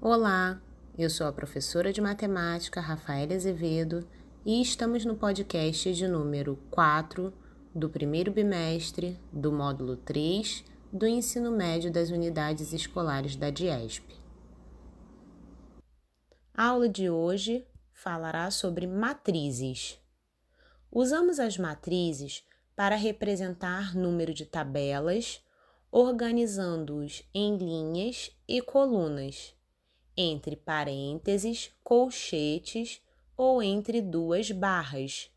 Olá, eu sou a professora de matemática Rafaela Azevedo e estamos no podcast de número 4 do primeiro bimestre do módulo 3 do ensino médio das unidades escolares da DIESP. A aula de hoje falará sobre matrizes. Usamos as matrizes para representar número de tabelas, organizando-os em linhas e colunas, entre parênteses, colchetes ou entre duas barras,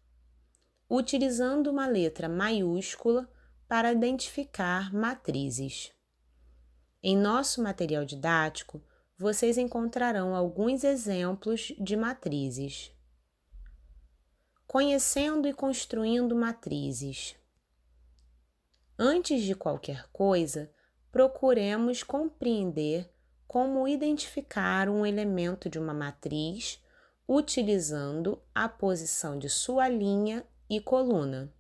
utilizando uma letra maiúscula para identificar matrizes. Em nosso material didático, vocês encontrarão alguns exemplos de matrizes. Conhecendo e construindo matrizes. Antes de qualquer coisa, procuremos compreender como identificar um elemento de uma matriz utilizando a posição de sua linha e coluna.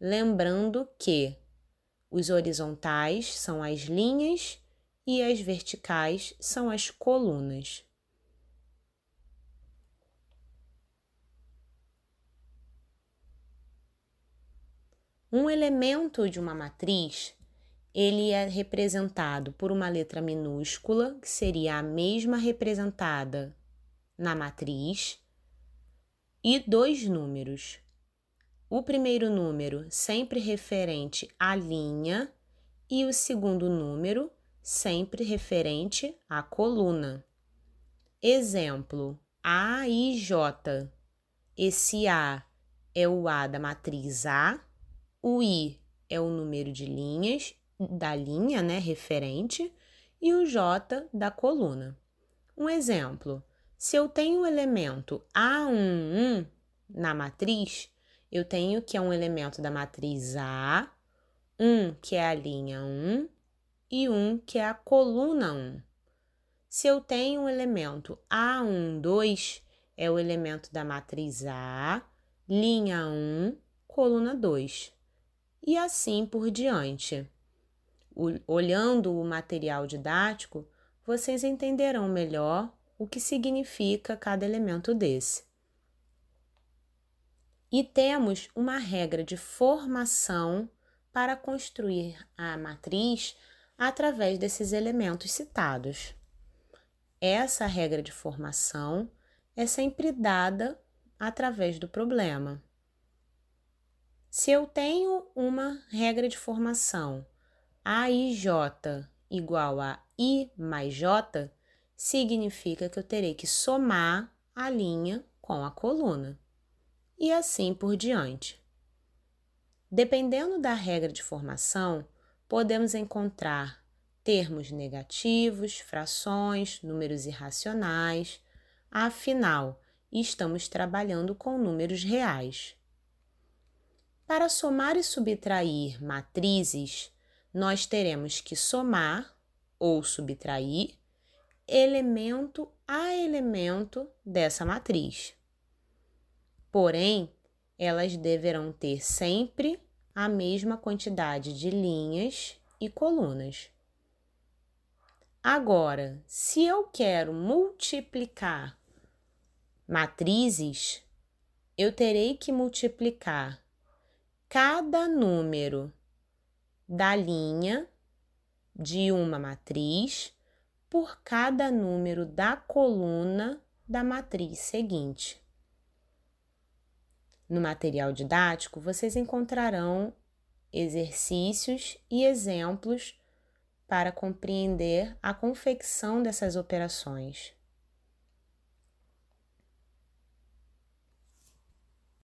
Lembrando que os horizontais são as linhas e as verticais são as colunas. Um elemento de uma matriz, ele é representado por uma letra minúscula, que seria a mesma representada na matriz, e dois números. O primeiro número sempre referente à linha e o segundo número sempre referente à coluna. Exemplo: A e J. Esse A é o A da matriz A o I é o número de linhas da linha, né, referente, e o J da coluna. Um exemplo: se eu tenho o elemento A11 na matriz, eu tenho que é um elemento da matriz A, um que é a linha 1 e um que é a coluna 1. Se eu tenho o elemento A12, é o elemento da matriz A, linha 1, coluna 2 e assim por diante. Olhando o material didático, vocês entenderão melhor o que significa cada elemento desse. E temos uma regra de formação para construir a matriz através desses elementos citados. Essa regra de formação é sempre dada através do problema. Se eu tenho uma regra de formação AIJ igual a I mais J, significa que eu terei que somar a linha com a coluna. E assim por diante. Dependendo da regra de formação, podemos encontrar termos negativos, frações, números irracionais. Afinal, estamos trabalhando com números reais. Para somar e subtrair matrizes, nós teremos que somar ou subtrair elemento a elemento dessa matriz. Porém, elas deverão ter sempre a mesma quantidade de linhas e colunas. Agora, se eu quero multiplicar matrizes, eu terei que multiplicar cada número da linha de uma matriz por cada número da coluna da matriz seguinte. No material didático, vocês encontrarão exercícios e exemplos para compreender a confecção dessas operações.